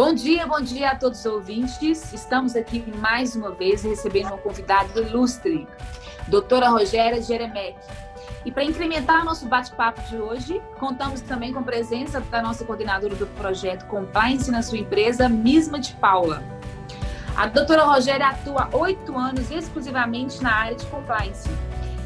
Bom dia, bom dia a todos os ouvintes. Estamos aqui mais uma vez recebendo um convidado ilustre, doutora Rogéria Jeremec. E para incrementar nosso bate-papo de hoje, contamos também com a presença da nossa coordenadora do projeto Compliance na sua empresa, Misma de Paula. A doutora Rogéria atua oito anos exclusivamente na área de compliance.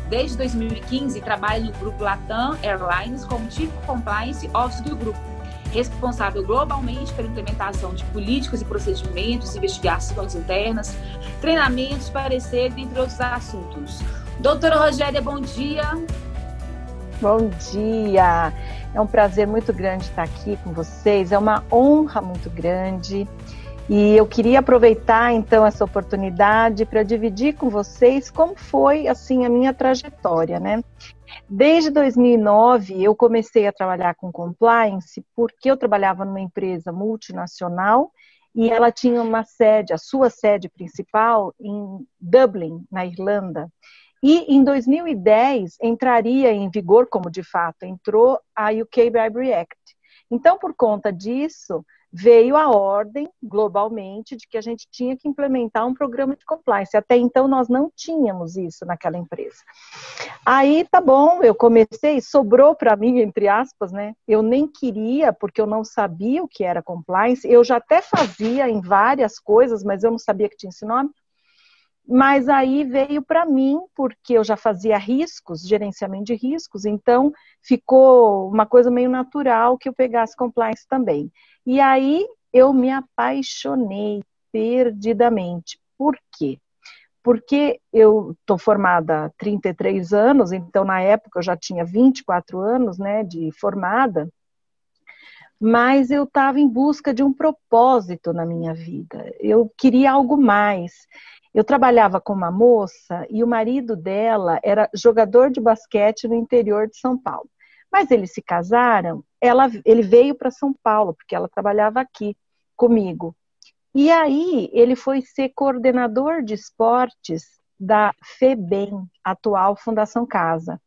Desde 2015, trabalha no grupo Latam Airlines como Chief Compliance Officer do grupo responsável globalmente pela implementação de políticas e procedimentos, investigações internas, treinamentos, pareceres, entre outros assuntos. Doutora Rogéria, bom dia. Bom dia. É um prazer muito grande estar aqui com vocês, é uma honra muito grande. E eu queria aproveitar então essa oportunidade para dividir com vocês como foi assim a minha trajetória, né? Desde 2009, eu comecei a trabalhar com compliance porque eu trabalhava numa empresa multinacional e ela tinha uma sede, a sua sede principal, em Dublin, na Irlanda. E em 2010 entraria em vigor, como de fato entrou, a UK Bribery Act. Então, por conta disso, veio a ordem globalmente de que a gente tinha que implementar um programa de compliance. Até então nós não tínhamos isso naquela empresa. Aí tá bom, eu comecei, sobrou para mim entre aspas, né? Eu nem queria porque eu não sabia o que era compliance. Eu já até fazia em várias coisas, mas eu não sabia que tinha esse nome. Mas aí veio para mim, porque eu já fazia riscos, gerenciamento de riscos, então ficou uma coisa meio natural que eu pegasse compliance também. E aí eu me apaixonei perdidamente. Por quê? Porque eu estou formada há 33 anos, então na época eu já tinha 24 anos né, de formada, mas eu estava em busca de um propósito na minha vida. Eu queria algo mais. Eu trabalhava com uma moça e o marido dela era jogador de basquete no interior de São Paulo. Mas eles se casaram, ela, ele veio para São Paulo, porque ela trabalhava aqui comigo. E aí ele foi ser coordenador de esportes da FEBEM, atual Fundação Casa.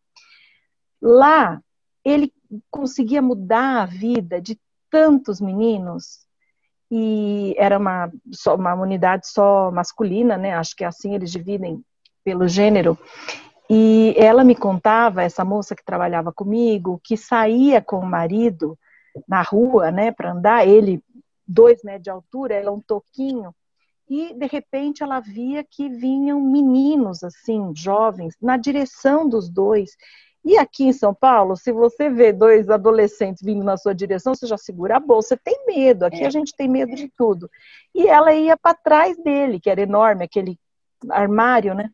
Lá ele conseguia mudar a vida de tantos meninos e era uma, só, uma unidade só masculina, né? Acho que assim eles dividem pelo gênero. E ela me contava, essa moça que trabalhava comigo, que saía com o marido na rua, né, para andar, ele dois metros de altura, ela um toquinho, e de repente ela via que vinham meninos assim, jovens, na direção dos dois. E aqui em São Paulo, se você vê dois adolescentes vindo na sua direção, você já segura a bolsa, você tem medo. Aqui a gente tem medo de tudo. E ela ia para trás dele, que era enorme, aquele armário, né?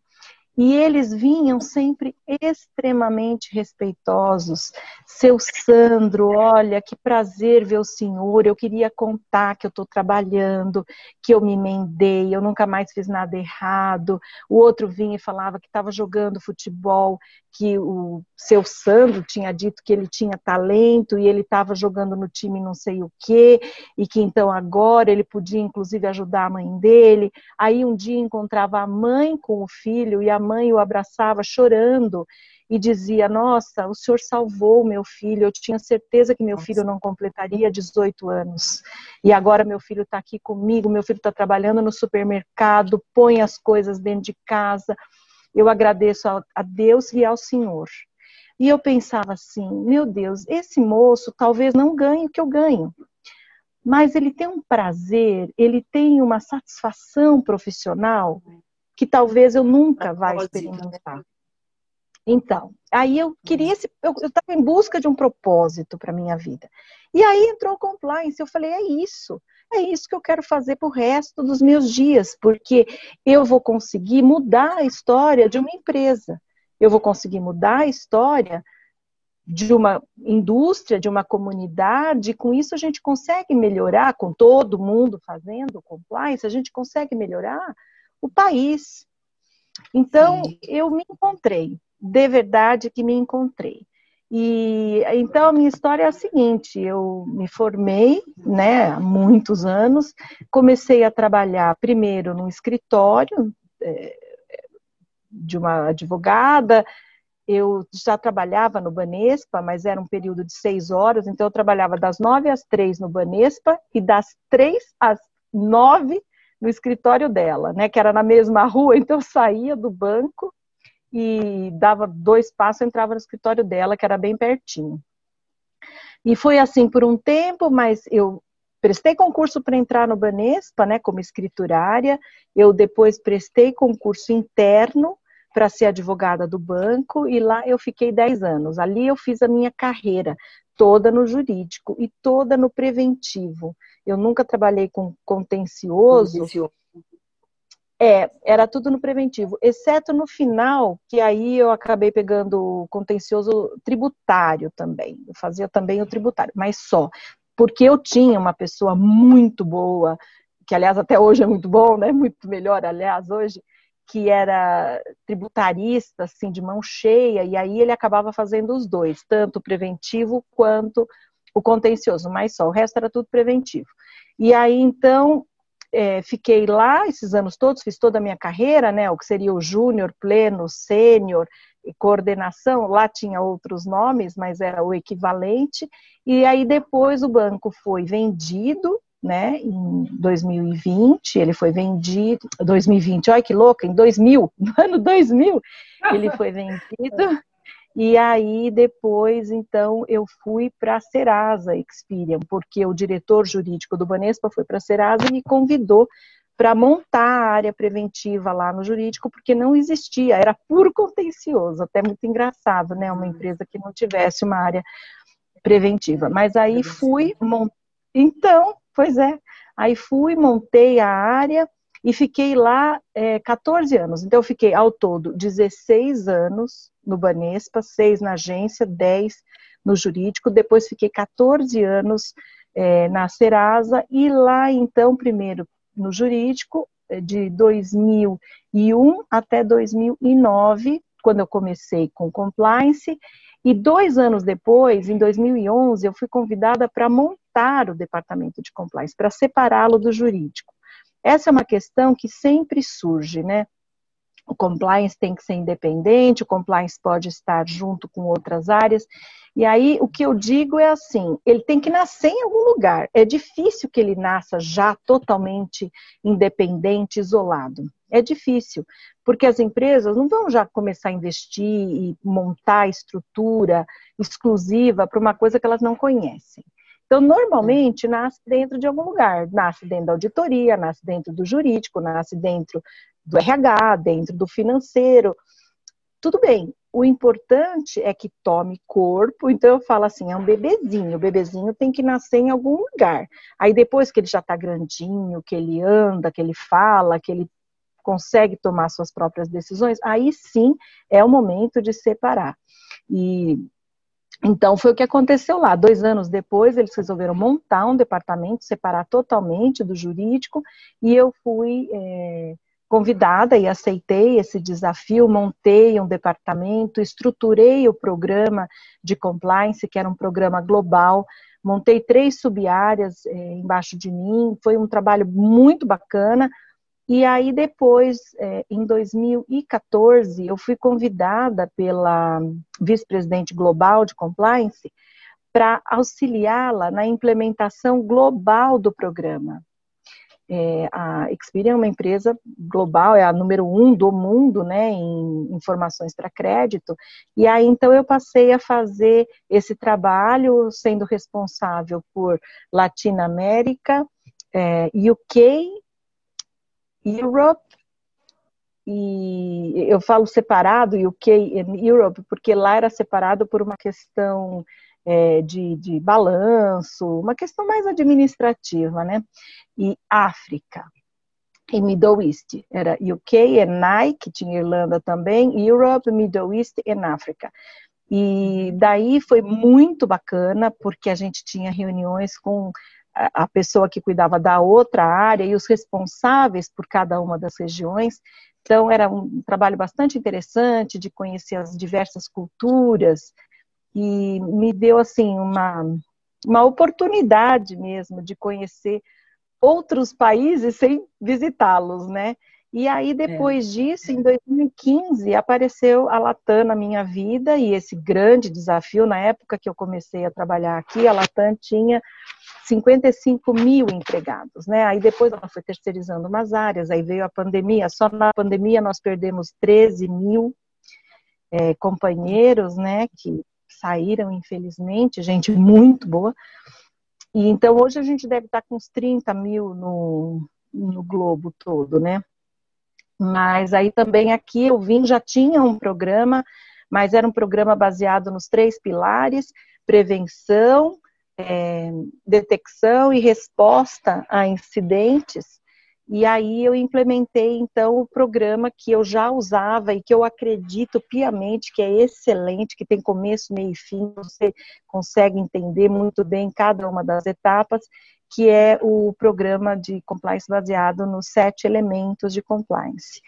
E eles vinham sempre extremamente respeitosos. Seu Sandro, olha, que prazer ver o senhor. Eu queria contar que eu estou trabalhando, que eu me emendei, eu nunca mais fiz nada errado. O outro vinha e falava que estava jogando futebol, que o seu Sandro tinha dito que ele tinha talento e ele estava jogando no time não sei o quê, e que então agora ele podia inclusive ajudar a mãe dele. Aí um dia encontrava a mãe com o filho e a mãe o abraçava chorando e dizia: Nossa, o senhor salvou meu filho. Eu tinha certeza que meu filho não completaria 18 anos. E agora meu filho está aqui comigo. Meu filho está trabalhando no supermercado, põe as coisas dentro de casa. Eu agradeço a Deus e ao Senhor. E eu pensava assim: Meu Deus, esse moço talvez não ganhe o que eu ganho. Mas ele tem um prazer, ele tem uma satisfação profissional que talvez eu nunca vá experimentar. Então, aí eu queria esse, eu estava em busca de um propósito para minha vida. E aí entrou o compliance, eu falei, é isso, é isso que eu quero fazer para o resto dos meus dias, porque eu vou conseguir mudar a história de uma empresa, eu vou conseguir mudar a história de uma indústria, de uma comunidade, com isso a gente consegue melhorar, com todo mundo fazendo compliance, a gente consegue melhorar o país. Então, Sim. eu me encontrei, de verdade que me encontrei. E então a minha história é a seguinte: eu me formei, né, há muitos anos, comecei a trabalhar primeiro num escritório é, de uma advogada, eu já trabalhava no Banespa, mas era um período de seis horas, então eu trabalhava das nove às três no Banespa e das três às nove no escritório dela, né? Que era na mesma rua, então eu saía do banco e dava dois passos, entrava no escritório dela, que era bem pertinho. E foi assim por um tempo, mas eu prestei concurso para entrar no Banespa, né, como escriturária. Eu depois prestei concurso interno para ser advogada do banco e lá eu fiquei 10 anos. Ali eu fiz a minha carreira toda no jurídico e toda no preventivo. Eu nunca trabalhei com contencioso. contencioso. É, era tudo no preventivo, exceto no final, que aí eu acabei pegando contencioso tributário também. Eu fazia também o tributário, mas só. Porque eu tinha uma pessoa muito boa, que aliás até hoje é muito bom, né? Muito melhor, aliás, hoje, que era tributarista, assim, de mão cheia, e aí ele acabava fazendo os dois, tanto o preventivo quanto o contencioso, mas só, o resto era tudo preventivo. E aí, então, é, fiquei lá esses anos todos, fiz toda a minha carreira, né, o que seria o júnior, pleno, sênior, coordenação, lá tinha outros nomes, mas era o equivalente, e aí depois o banco foi vendido né, em 2020, ele foi vendido, 2020, olha que louca, em 2000, no ano 2000, ele foi vendido, e aí depois, então, eu fui para a Serasa Experian, porque o diretor jurídico do Banespa foi para a Serasa e me convidou para montar a área preventiva lá no jurídico, porque não existia, era puro contencioso, até muito engraçado, né, uma empresa que não tivesse uma área preventiva. Mas aí fui, mont... então, Pois é. Aí fui, montei a área e fiquei lá é, 14 anos. Então, eu fiquei ao todo 16 anos no Banespa, 6 na agência, 10 no jurídico. Depois, fiquei 14 anos é, na Serasa e lá, então, primeiro no jurídico, é, de 2001 até 2009, quando eu comecei com compliance. E dois anos depois, em 2011, eu fui convidada para montar o departamento de compliance, para separá-lo do jurídico. Essa é uma questão que sempre surge, né? O compliance tem que ser independente, o compliance pode estar junto com outras áreas. E aí, o que eu digo é assim: ele tem que nascer em algum lugar. É difícil que ele nasça já totalmente independente, isolado. É difícil, porque as empresas não vão já começar a investir e montar estrutura exclusiva para uma coisa que elas não conhecem. Então, normalmente, nasce dentro de algum lugar. Nasce dentro da auditoria, nasce dentro do jurídico, nasce dentro do RH, dentro do financeiro. Tudo bem. O importante é que tome corpo. Então, eu falo assim: é um bebezinho. O bebezinho tem que nascer em algum lugar. Aí, depois que ele já está grandinho, que ele anda, que ele fala, que ele consegue tomar suas próprias decisões, aí sim é o momento de separar. E então, foi o que aconteceu lá. Dois anos depois, eles resolveram montar um departamento, separar totalmente do jurídico, e eu fui é, convidada e aceitei esse desafio. Montei um departamento, estruturei o programa de compliance, que era um programa global. Montei três sub-áreas é, embaixo de mim. Foi um trabalho muito bacana e aí depois, é, em 2014, eu fui convidada pela vice-presidente global de compliance para auxiliá-la na implementação global do programa. É, a Experian é uma empresa global, é a número um do mundo, né, em informações para crédito. E aí então eu passei a fazer esse trabalho, sendo responsável por Latinoamérica, é, UK Europe e eu falo separado UK e Europe porque lá era separado por uma questão é, de, de balanço, uma questão mais administrativa, né? E África e Middle East era UK e Nike, tinha Irlanda também, Europe, Middle East e África. E daí foi muito bacana porque a gente tinha reuniões com a pessoa que cuidava da outra área e os responsáveis por cada uma das regiões. Então, era um trabalho bastante interessante de conhecer as diversas culturas e me deu, assim, uma, uma oportunidade mesmo de conhecer outros países sem visitá-los, né? E aí, depois é. disso, em 2015, apareceu a Latam na minha vida e esse grande desafio. Na época que eu comecei a trabalhar aqui, a Latam tinha 55 mil empregados, né? Aí depois ela foi terceirizando umas áreas, aí veio a pandemia. Só na pandemia nós perdemos 13 mil é, companheiros, né? Que saíram, infelizmente, gente muito boa. E então hoje a gente deve estar com uns 30 mil no, no globo todo, né? Mas aí também aqui eu vim, já tinha um programa, mas era um programa baseado nos três pilares: prevenção, é, detecção e resposta a incidentes. E aí eu implementei então o programa que eu já usava e que eu acredito piamente que é excelente, que tem começo, meio e fim, você consegue entender muito bem cada uma das etapas, que é o programa de compliance baseado nos sete elementos de compliance.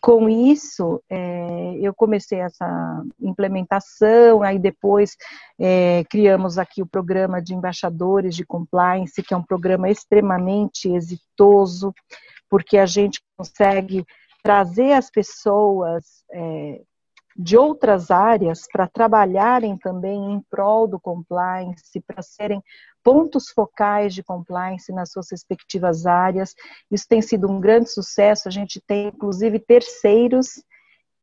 Com isso, é, eu comecei essa implementação, aí depois é, criamos aqui o programa de embaixadores de compliance, que é um programa extremamente exitoso, porque a gente consegue trazer as pessoas é, de outras áreas para trabalharem também em prol do compliance, para serem pontos focais de compliance nas suas respectivas áreas. Isso tem sido um grande sucesso. A gente tem, inclusive, terceiros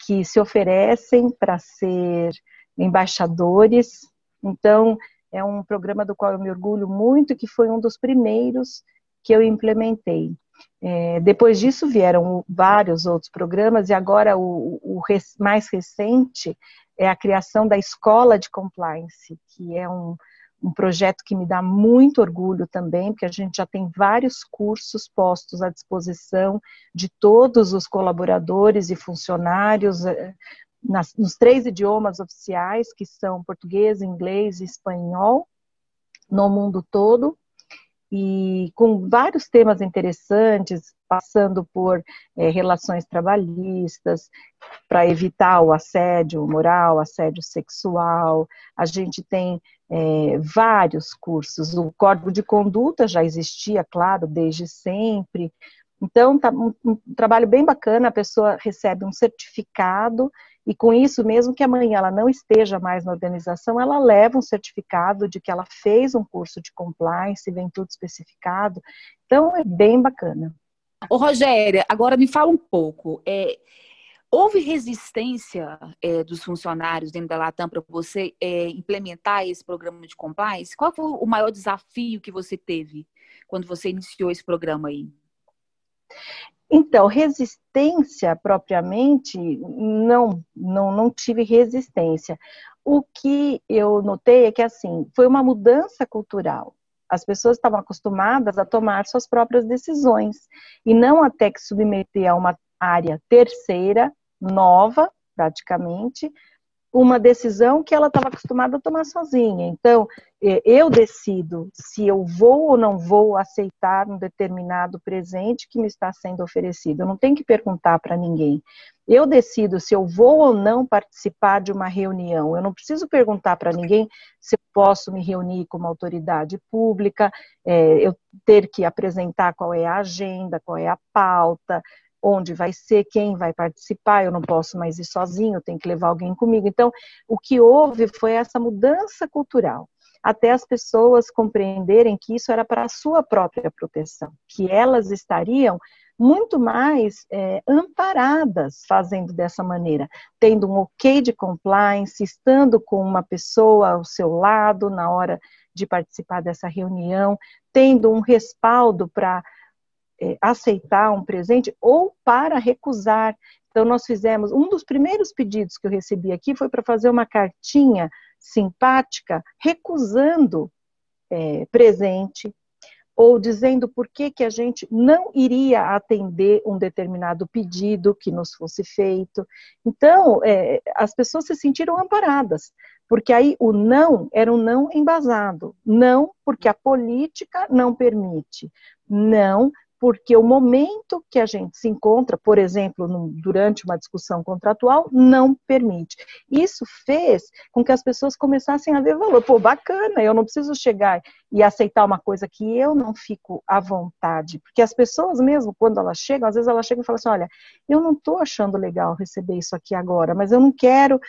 que se oferecem para ser embaixadores. Então, é um programa do qual eu me orgulho muito, que foi um dos primeiros que eu implementei. É, depois disso vieram vários outros programas e agora o, o mais recente é a criação da Escola de Compliance, que é um, um projeto que me dá muito orgulho também, porque a gente já tem vários cursos postos à disposição de todos os colaboradores e funcionários é, nas, nos três idiomas oficiais, que são português, inglês e espanhol, no mundo todo e com vários temas interessantes, passando por é, relações trabalhistas, para evitar o assédio moral, assédio sexual. A gente tem é, vários cursos. O código de conduta já existia, claro, desde sempre. Então, tá um, um trabalho bem bacana, a pessoa recebe um certificado e com isso, mesmo que amanhã ela não esteja mais na organização, ela leva um certificado de que ela fez um curso de compliance, vem tudo especificado. Então, é bem bacana. Ô, Rogéria, agora me fala um pouco. É, houve resistência é, dos funcionários dentro da Latam para você é, implementar esse programa de compliance? Qual foi o maior desafio que você teve quando você iniciou esse programa aí? Então, resistência propriamente, não, não, não tive resistência. O que eu notei é que, assim, foi uma mudança cultural. As pessoas estavam acostumadas a tomar suas próprias decisões e não até que submeter a uma área terceira, nova, praticamente, uma decisão que ela estava acostumada a tomar sozinha. Então, eu decido se eu vou ou não vou aceitar um determinado presente que me está sendo oferecido. Eu não tenho que perguntar para ninguém. Eu decido se eu vou ou não participar de uma reunião. Eu não preciso perguntar para ninguém se eu posso me reunir com uma autoridade pública, é, eu ter que apresentar qual é a agenda, qual é a pauta, onde vai ser, quem vai participar, eu não posso mais ir sozinho, tenho que levar alguém comigo. Então, o que houve foi essa mudança cultural, até as pessoas compreenderem que isso era para a sua própria proteção, que elas estariam muito mais é, amparadas fazendo dessa maneira, tendo um ok de compliance, estando com uma pessoa ao seu lado na hora de participar dessa reunião, tendo um respaldo para é, aceitar um presente ou para recusar. Então, nós fizemos, um dos primeiros pedidos que eu recebi aqui foi para fazer uma cartinha simpática recusando é, presente ou dizendo por que, que a gente não iria atender um determinado pedido que nos fosse feito. Então, é, as pessoas se sentiram amparadas, porque aí o não era um não embasado. Não porque a política não permite. Não porque o momento que a gente se encontra, por exemplo, num, durante uma discussão contratual, não permite. Isso fez com que as pessoas começassem a ver valor. Pô, bacana, eu não preciso chegar e aceitar uma coisa que eu não fico à vontade. Porque as pessoas mesmo, quando elas chegam, às vezes elas chegam e falam assim, olha, eu não estou achando legal receber isso aqui agora, mas eu não quero...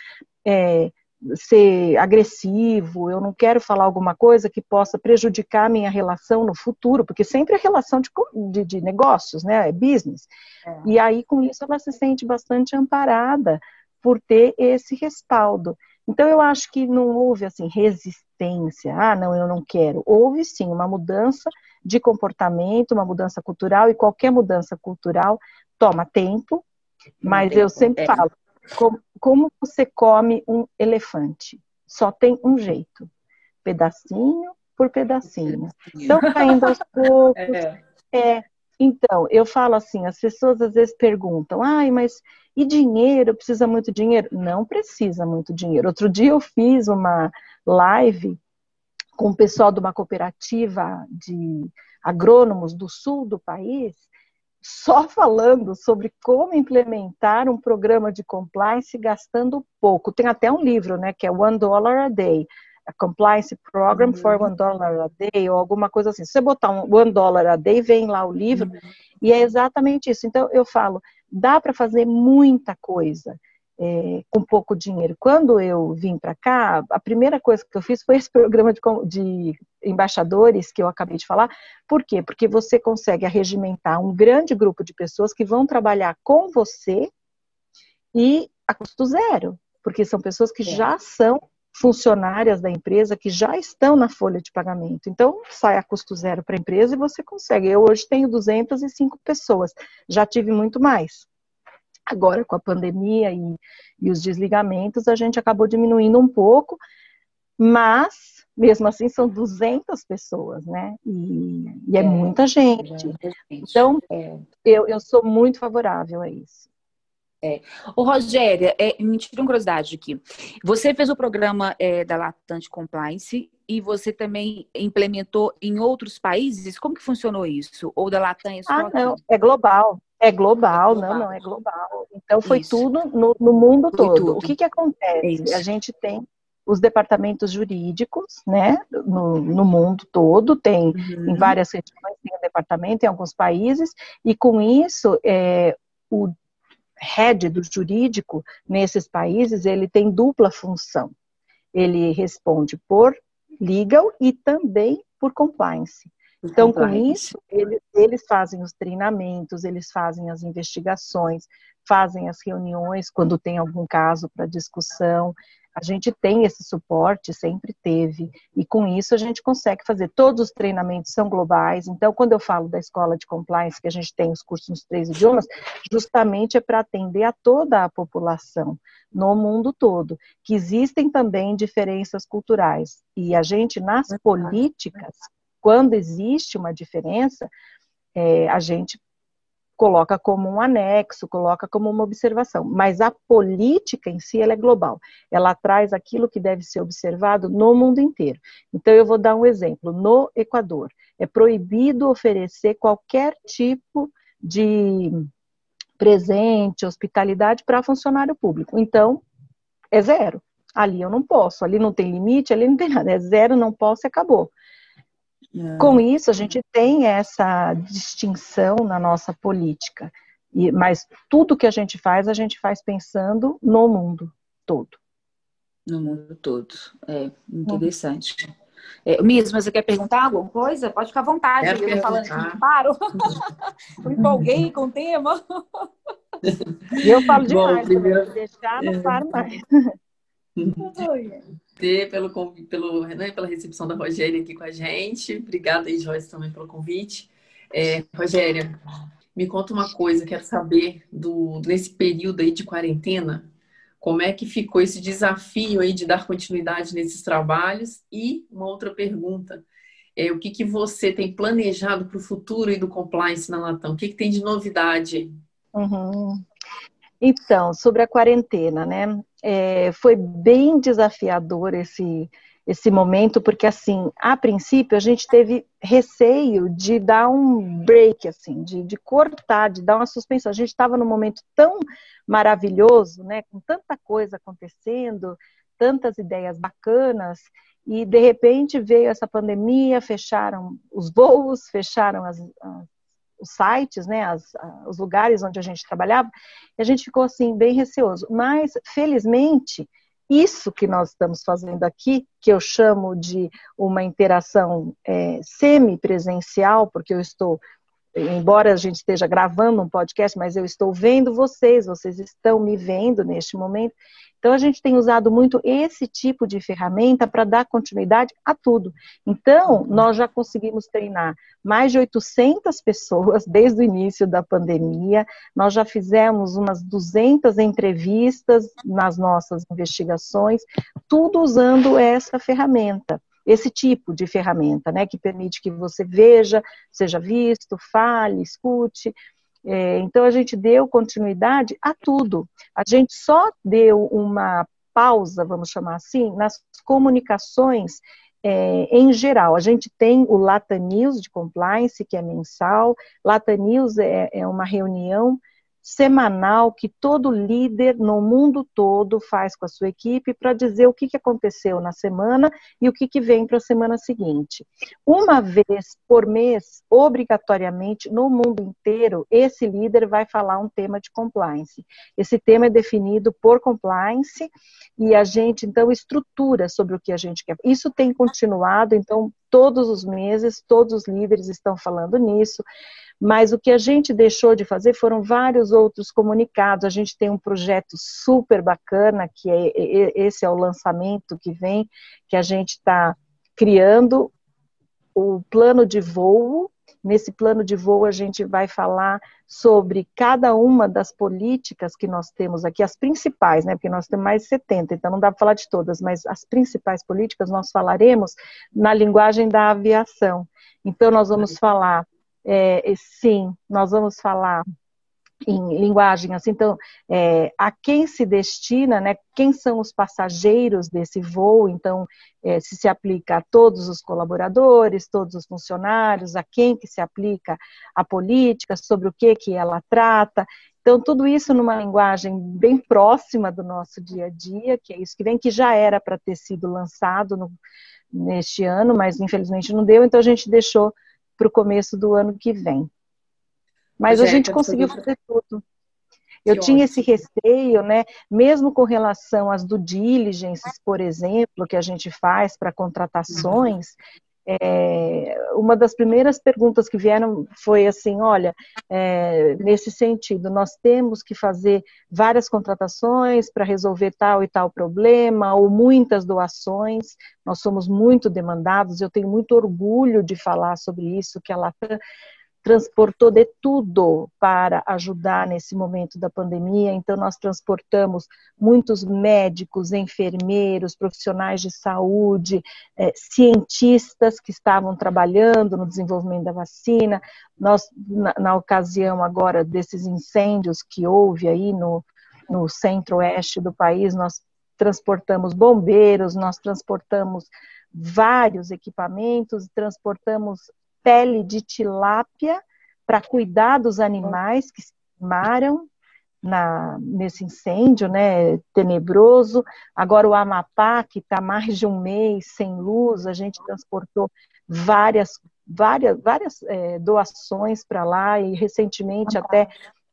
É, ser agressivo, eu não quero falar alguma coisa que possa prejudicar a minha relação no futuro, porque sempre é relação de, de, de negócios, né? É business. É. E aí, com isso, ela se sente bastante amparada por ter esse respaldo. Então, eu acho que não houve, assim, resistência. Ah, não, eu não quero. Houve, sim, uma mudança de comportamento, uma mudança cultural, e qualquer mudança cultural toma tempo, mas eu sempre é. falo, como, como você come um elefante? Só tem um jeito, pedacinho por pedacinho. Então, caindo aos poucos. É. é. Então, eu falo assim, as pessoas às vezes perguntam, ai, mas e dinheiro? Precisa muito dinheiro? Não precisa muito dinheiro. Outro dia eu fiz uma live com o pessoal de uma cooperativa de agrônomos do sul do país, só falando sobre como implementar um programa de compliance gastando pouco. Tem até um livro, né, que é One Dollar a Day, a Compliance Program uhum. for One Dollar a Day, ou alguma coisa assim. Se você botar um One Dollar a Day, vem lá o livro, uhum. e é exatamente isso. Então, eu falo, dá para fazer muita coisa é, com pouco dinheiro. Quando eu vim para cá, a primeira coisa que eu fiz foi esse programa de, de, embaixadores que eu acabei de falar. Por quê? Porque você consegue arregimentar um grande grupo de pessoas que vão trabalhar com você e a custo zero, porque são pessoas que é. já são funcionárias da empresa que já estão na folha de pagamento. Então, sai a custo zero para a empresa e você consegue. Eu hoje tenho 205 pessoas, já tive muito mais. Agora, com a pandemia e, e os desligamentos, a gente acabou diminuindo um pouco, mas mesmo assim são 200 pessoas, né? E, e é, é, muita gente. É então, é. eu, eu sou muito favorável a isso. É. Ô, Rogéria, é, me tira uma curiosidade aqui. Você fez o programa é, da Latante Compliance e você também implementou em outros países? Como que funcionou isso? Ou da Latam? Ah, não, é global. É global, global, não, não, é global. Então foi Isso. tudo no, no mundo foi todo. Tudo. O que que acontece? Isso. A gente tem os departamentos jurídicos, né, no, no mundo todo, tem uhum. em várias regiões, tem um departamento em alguns países, e com isso, é, o head do jurídico nesses países, ele tem dupla função. Ele responde por legal e também por compliance. Então, com isso, eles, eles fazem os treinamentos, eles fazem as investigações, fazem as reuniões quando tem algum caso para discussão. A gente tem esse suporte, sempre teve, e com isso a gente consegue fazer. Todos os treinamentos são globais, então, quando eu falo da escola de compliance, que a gente tem os cursos nos três idiomas, justamente é para atender a toda a população no mundo todo, que existem também diferenças culturais. E a gente, nas políticas, quando existe uma diferença, é, a gente coloca como um anexo, coloca como uma observação. Mas a política em si, ela é global. Ela traz aquilo que deve ser observado no mundo inteiro. Então, eu vou dar um exemplo. No Equador, é proibido oferecer qualquer tipo de presente, hospitalidade para funcionário público. Então, é zero. Ali eu não posso, ali não tem limite, ali não tem nada. É zero, não posso e acabou. É. Com isso, a gente tem essa distinção na nossa política. E, mas tudo que a gente faz, a gente faz pensando no mundo todo. No mundo todo. É interessante. Uhum. É, mesmo, você quer perguntar alguma coisa? Pode ficar à vontade. Quero eu falando que paro. eu empolguei com o tema. Eu falo demais. Bom, primeiro... deixar, não paro mais. pelo, pelo, né, pela recepção da Rogéria aqui com a gente. Obrigada aí, Joyce, também pelo convite. É, Rogéria, me conta uma coisa, quero saber do, nesse período aí de quarentena, como é que ficou esse desafio aí de dar continuidade nesses trabalhos? E uma outra pergunta, é, o que, que você tem planejado para o futuro e do compliance na Latam? O que, que tem de novidade? Uhum. Então, sobre a quarentena, né? É, foi bem desafiador esse, esse momento, porque assim, a princípio a gente teve receio de dar um break, assim, de, de cortar, de dar uma suspensão. A gente estava num momento tão maravilhoso, né, com tanta coisa acontecendo, tantas ideias bacanas, e de repente veio essa pandemia, fecharam os voos, fecharam as, as, os sites, né, as, os lugares onde a gente trabalhava, e a gente ficou assim bem receoso. Mas felizmente isso que nós estamos fazendo aqui, que eu chamo de uma interação é, semi-presencial, porque eu estou embora a gente esteja gravando um podcast, mas eu estou vendo vocês, vocês estão me vendo neste momento. Então, a gente tem usado muito esse tipo de ferramenta para dar continuidade a tudo. Então, nós já conseguimos treinar mais de 800 pessoas desde o início da pandemia, nós já fizemos umas 200 entrevistas nas nossas investigações, tudo usando essa ferramenta esse tipo de ferramenta, né, que permite que você veja, seja visto, fale, escute. É, então a gente deu continuidade a tudo. A gente só deu uma pausa, vamos chamar assim, nas comunicações é, em geral. A gente tem o Lata News de compliance, que é mensal. Lata News é, é uma reunião semanal que todo líder no mundo todo faz com a sua equipe para dizer o que, que aconteceu na semana e o que, que vem para a semana seguinte. Uma vez por mês, obrigatoriamente, no mundo inteiro, esse líder vai falar um tema de compliance. Esse tema é definido por compliance e a gente, então, estrutura sobre o que a gente quer. Isso tem continuado, então, todos os meses, todos os líderes estão falando nisso. Mas o que a gente deixou de fazer foram vários outros comunicados. A gente tem um projeto super bacana, que é esse é o lançamento que vem, que a gente está criando o plano de voo. Nesse plano de voo, a gente vai falar sobre cada uma das políticas que nós temos aqui, as principais, né? Porque nós temos mais de 70, então não dá para falar de todas, mas as principais políticas nós falaremos na linguagem da aviação. Então, nós vamos falar é, sim, nós vamos falar em linguagem assim, então, é, a quem se destina, né, quem são os passageiros desse voo, então, é, se se aplica a todos os colaboradores, todos os funcionários, a quem que se aplica a política, sobre o que que ela trata, então, tudo isso numa linguagem bem próxima do nosso dia a dia, que é isso que vem, que já era para ter sido lançado no, neste ano, mas infelizmente não deu, então a gente deixou para o começo do ano que vem. Mas a gente conseguiu fazer tudo. Eu tinha esse receio, né? Mesmo com relação às do diligence, por exemplo, que a gente faz para contratações, é, uma das primeiras perguntas que vieram foi assim: olha, é, nesse sentido, nós temos que fazer várias contratações para resolver tal e tal problema, ou muitas doações, nós somos muito demandados, eu tenho muito orgulho de falar sobre isso, que a Latam transportou de tudo para ajudar nesse momento da pandemia. Então, nós transportamos muitos médicos, enfermeiros, profissionais de saúde, é, cientistas que estavam trabalhando no desenvolvimento da vacina. Nós, na, na ocasião agora desses incêndios que houve aí no, no centro-oeste do país, nós transportamos bombeiros, nós transportamos vários equipamentos, transportamos pele de tilápia para cuidar dos animais que se queimaram na, nesse incêndio né, tenebroso. Agora o Amapá, que está mais de um mês sem luz, a gente transportou várias, várias, várias é, doações para lá e recentemente até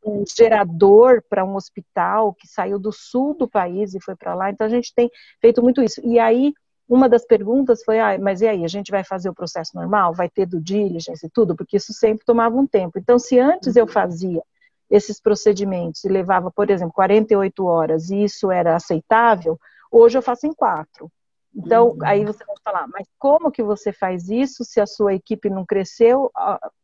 um gerador para um hospital que saiu do sul do país e foi para lá. Então a gente tem feito muito isso. E aí uma das perguntas foi, ah, mas e aí, a gente vai fazer o processo normal? Vai ter do diligence e tudo? Porque isso sempre tomava um tempo. Então, se antes eu uhum. fazia esses procedimentos e levava, por exemplo, 48 horas e isso era aceitável, hoje eu faço em quatro. Então, uhum. aí você vai falar, mas como que você faz isso se a sua equipe não cresceu?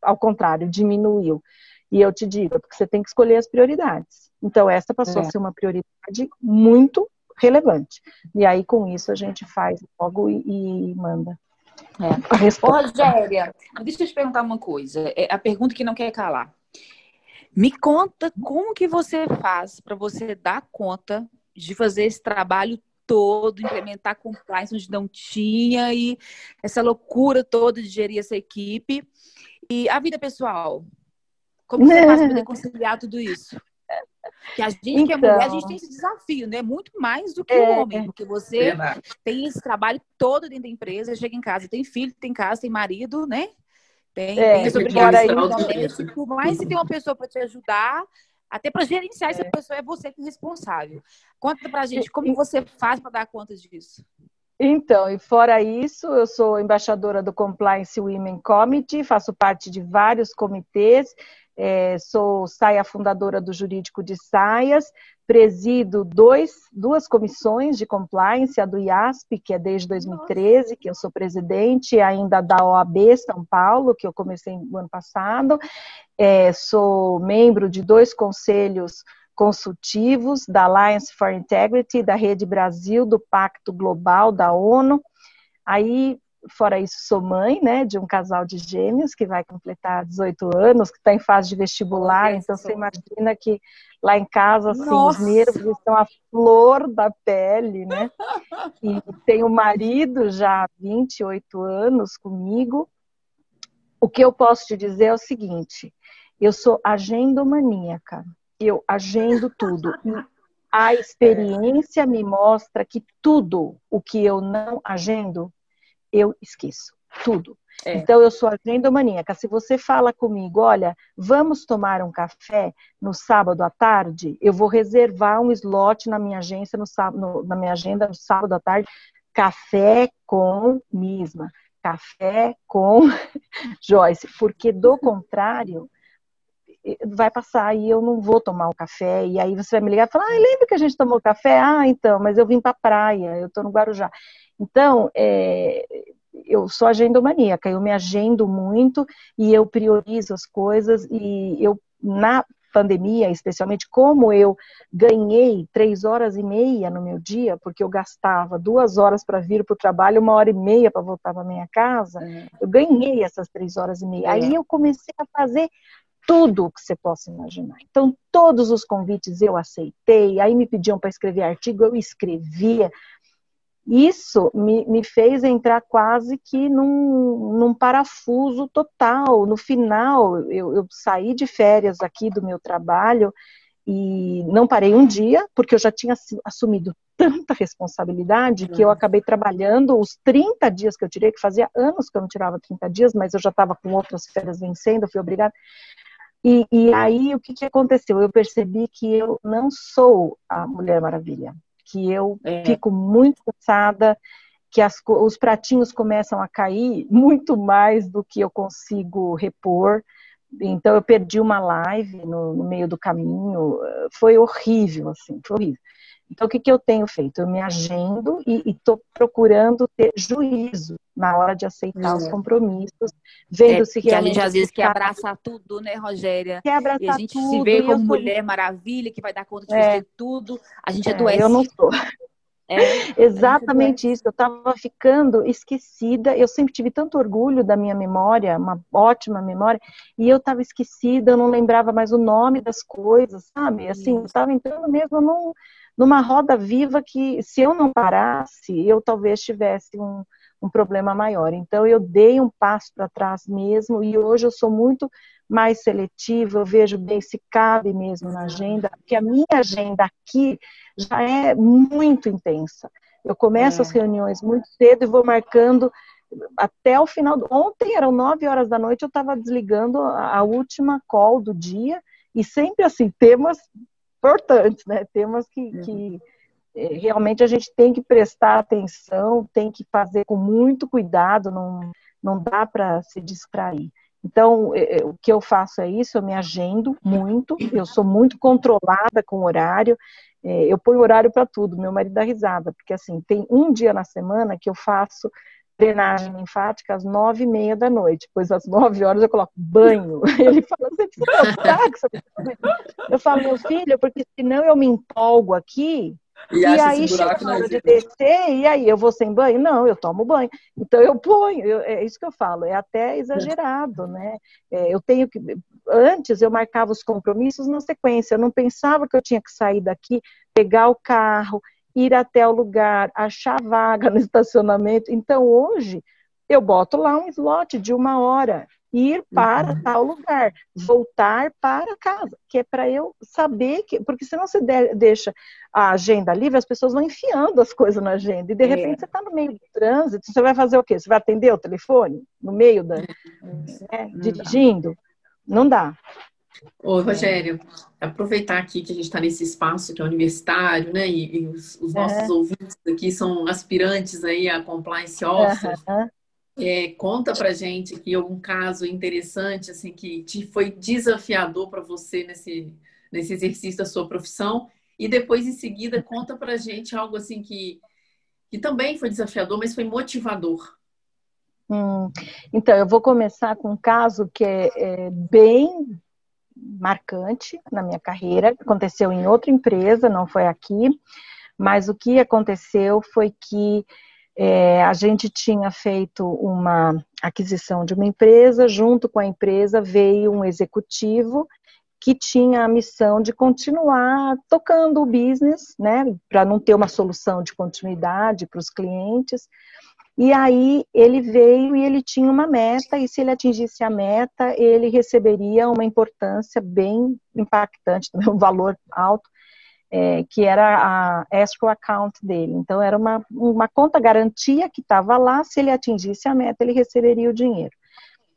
Ao contrário, diminuiu. E eu te digo, porque você tem que escolher as prioridades. Então, essa passou é. a ser uma prioridade muito relevante. E aí, com isso, a gente faz logo e, e manda. É. A resposta. Rogéria, deixa eu te perguntar uma coisa. É a pergunta que não quer calar. Me conta como que você faz para você dar conta de fazer esse trabalho todo, implementar compliance onde não tinha e essa loucura toda de gerir essa equipe. E a vida pessoal, como você faz para conciliar tudo isso? Que a gente então, que é mulher, a gente então. tem esse desafio, né? Muito mais do que o é, homem, porque você tem esse trabalho todo dentro da empresa, chega em casa, tem filho, tem casa, tem marido, né? Tem, é, tem essa obrigação doméstica, por mais que tem uma pessoa para te ajudar, até para gerenciar essa é. pessoa, é você que é responsável. Conta pra gente como você faz para dar conta disso. Então, e fora isso, eu sou embaixadora do Compliance Women Committee, faço parte de vários comitês, é, sou saia fundadora do Jurídico de Saias, presido dois, duas comissões de compliance, a do IASP, que é desde 2013, que eu sou presidente, e ainda da OAB São Paulo, que eu comecei no ano passado, é, sou membro de dois conselhos consultivos da Alliance for Integrity, da Rede Brasil, do Pacto Global da ONU. Aí, fora isso, sou mãe, né, de um casal de gêmeos que vai completar 18 anos, que está em fase de vestibular, então você imagina que lá em casa, assim, os nervos estão a flor da pele, né? E tenho marido já há 28 anos comigo. O que eu posso te dizer é o seguinte, eu sou agendomaníaca eu agendo tudo. E a experiência me mostra que tudo o que eu não agendo, eu esqueço. Tudo. É. Então, eu sou agendomaníaca. Se você fala comigo, olha, vamos tomar um café no sábado à tarde, eu vou reservar um slot na minha agência, no sábado, no, na minha agenda no sábado à tarde, café com Misma, café com Joyce, porque do contrário, vai passar e eu não vou tomar o café. E aí você vai me ligar e falar, ah, lembra que a gente tomou café? Ah, então, mas eu vim para a praia, eu estou no Guarujá. Então, é, eu sou agendomaníaca, eu me agendo muito e eu priorizo as coisas e eu, na pandemia, especialmente, como eu ganhei três horas e meia no meu dia, porque eu gastava duas horas para vir para o trabalho, uma hora e meia para voltar para minha casa, é. eu ganhei essas três horas e meia. É. Aí eu comecei a fazer tudo que você possa imaginar. Então, todos os convites eu aceitei, aí me pediam para escrever artigo, eu escrevia. Isso me, me fez entrar quase que num, num parafuso total. No final, eu, eu saí de férias aqui do meu trabalho e não parei um dia, porque eu já tinha assumido tanta responsabilidade que eu uhum. acabei trabalhando os 30 dias que eu tirei, que fazia anos que eu não tirava 30 dias, mas eu já estava com outras férias vencendo, eu fui obrigada. E, e aí o que, que aconteceu? Eu percebi que eu não sou a Mulher Maravilha, que eu é. fico muito cansada, que as, os pratinhos começam a cair muito mais do que eu consigo repor. Então eu perdi uma live no, no meio do caminho, foi horrível, assim, foi horrível. Então, o que, que eu tenho feito? Eu me agendo e estou procurando ter juízo na hora de aceitar os compromissos, vendo é, se que a gente às vezes quer abraçar tudo, né, Rogéria? Quer abraçar e a gente tudo, se vê como mulher maravilha, que vai dar conta de é, fazer tudo, a gente é, adoece. Eu não sou. É, Exatamente isso. Eu estava ficando esquecida. Eu sempre tive tanto orgulho da minha memória, uma ótima memória, e eu estava esquecida. Eu não lembrava mais o nome das coisas, sabe? Assim, eu estava entrando mesmo num, numa roda viva que, se eu não parasse, eu talvez tivesse um, um problema maior. Então, eu dei um passo para trás mesmo, e hoje eu sou muito mais seletiva, eu vejo bem se cabe mesmo na agenda, porque a minha agenda aqui já é muito intensa. Eu começo é. as reuniões muito cedo e vou marcando até o final. Ontem eram nove horas da noite, eu estava desligando a última call do dia, e sempre assim, temas importantes, né? Temas que, uhum. que é, realmente a gente tem que prestar atenção, tem que fazer com muito cuidado, não, não dá para se distrair. Então, é, é, o que eu faço é isso, eu me agendo muito, eu sou muito controlada com o horário, eu ponho horário para tudo, meu marido dá risada, porque assim, tem um dia na semana que eu faço drenagem linfática às nove e meia da noite, pois às nove horas eu coloco banho. Ele fala, você precisa voltar Eu falo, meu filho, porque senão eu me empolgo aqui, e, e aí chega a hora de descer, e aí eu vou sem banho? Não, eu tomo banho. Então eu ponho, eu, é isso que eu falo, é até exagerado, né? É, eu tenho que. Antes eu marcava os compromissos na sequência, eu não pensava que eu tinha que sair daqui, pegar o carro, ir até o lugar, achar vaga no estacionamento. Então, hoje, eu boto lá um slot de uma hora, ir para uhum. tal lugar, voltar para casa, que é para eu saber que, porque senão você de, deixa a agenda livre, as pessoas vão enfiando as coisas na agenda, e de é. repente você está no meio do trânsito, você vai fazer o quê? Você vai atender o telefone no meio da, né, dirigindo? Não dá. Ô, Rogério, aproveitar aqui que a gente está nesse espaço que é universitário, né? E, e os, os, nossos uhum. ouvintes aqui são aspirantes aí a compliance officer. Uhum. É, conta pra gente aqui algum caso interessante, assim, que te foi desafiador para você nesse, nesse exercício da sua profissão. E depois, em seguida, conta pra gente algo assim que, que também foi desafiador, mas foi motivador. Hum, então, eu vou começar com um caso que é, é bem marcante na minha carreira. Aconteceu em outra empresa, não foi aqui, mas o que aconteceu foi que é, a gente tinha feito uma aquisição de uma empresa, junto com a empresa veio um executivo que tinha a missão de continuar tocando o business, né, para não ter uma solução de continuidade para os clientes. E aí ele veio e ele tinha uma meta, e se ele atingisse a meta, ele receberia uma importância bem impactante, um valor alto é, que era a escrow account dele. Então, era uma, uma conta garantia que estava lá, se ele atingisse a meta, ele receberia o dinheiro.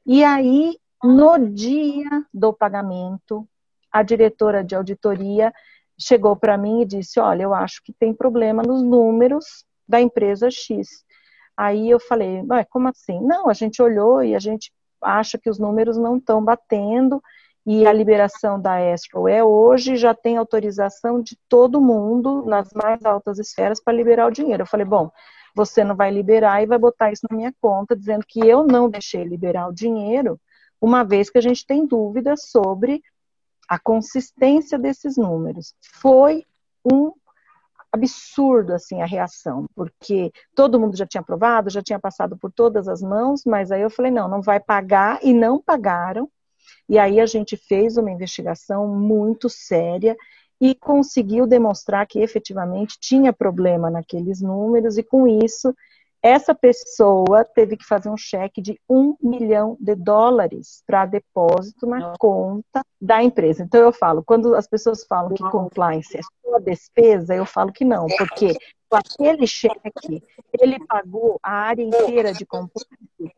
E aí, no dia do pagamento, a diretora de auditoria chegou para mim e disse: Olha, eu acho que tem problema nos números da empresa X. Aí eu falei: Como assim? Não, a gente olhou e a gente acha que os números não estão batendo e a liberação da escrow é hoje, já tem autorização de todo mundo nas mais altas esferas para liberar o dinheiro. Eu falei, bom, você não vai liberar e vai botar isso na minha conta, dizendo que eu não deixei liberar o dinheiro, uma vez que a gente tem dúvidas sobre a consistência desses números. Foi um absurdo assim a reação, porque todo mundo já tinha aprovado, já tinha passado por todas as mãos, mas aí eu falei, não, não vai pagar e não pagaram. E aí a gente fez uma investigação muito séria e conseguiu demonstrar que efetivamente tinha problema naqueles números, e com isso, essa pessoa teve que fazer um cheque de um milhão de dólares para depósito na conta da empresa. Então, eu falo, quando as pessoas falam que compliance é só despesa, eu falo que não, porque com aquele cheque, ele pagou a área inteira de compliance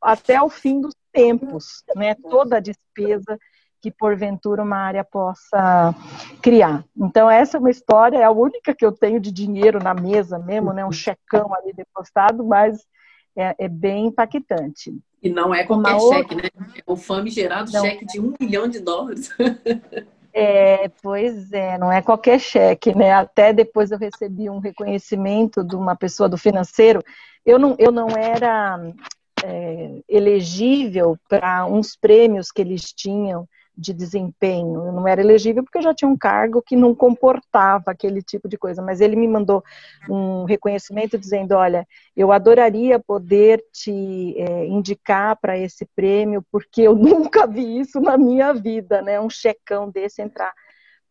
até o fim dos tempos, né? Toda a despesa que porventura uma área possa criar. Então essa é uma história, é a única que eu tenho de dinheiro na mesa mesmo, né? Um checão ali depositado, mas é, é bem impactante. E não é qualquer uma cheque, outra... né? É o famigerado não. cheque de um milhão de dólares. É, pois é, não é qualquer cheque, né? Até depois eu recebi um reconhecimento de uma pessoa do financeiro. Eu não, eu não era é, elegível para uns prêmios que eles tinham de desempenho. Eu não era elegível porque eu já tinha um cargo que não comportava aquele tipo de coisa, mas ele me mandou um reconhecimento dizendo: olha, eu adoraria poder te é, indicar para esse prêmio, porque eu nunca vi isso na minha vida, né? Um checão desse entrar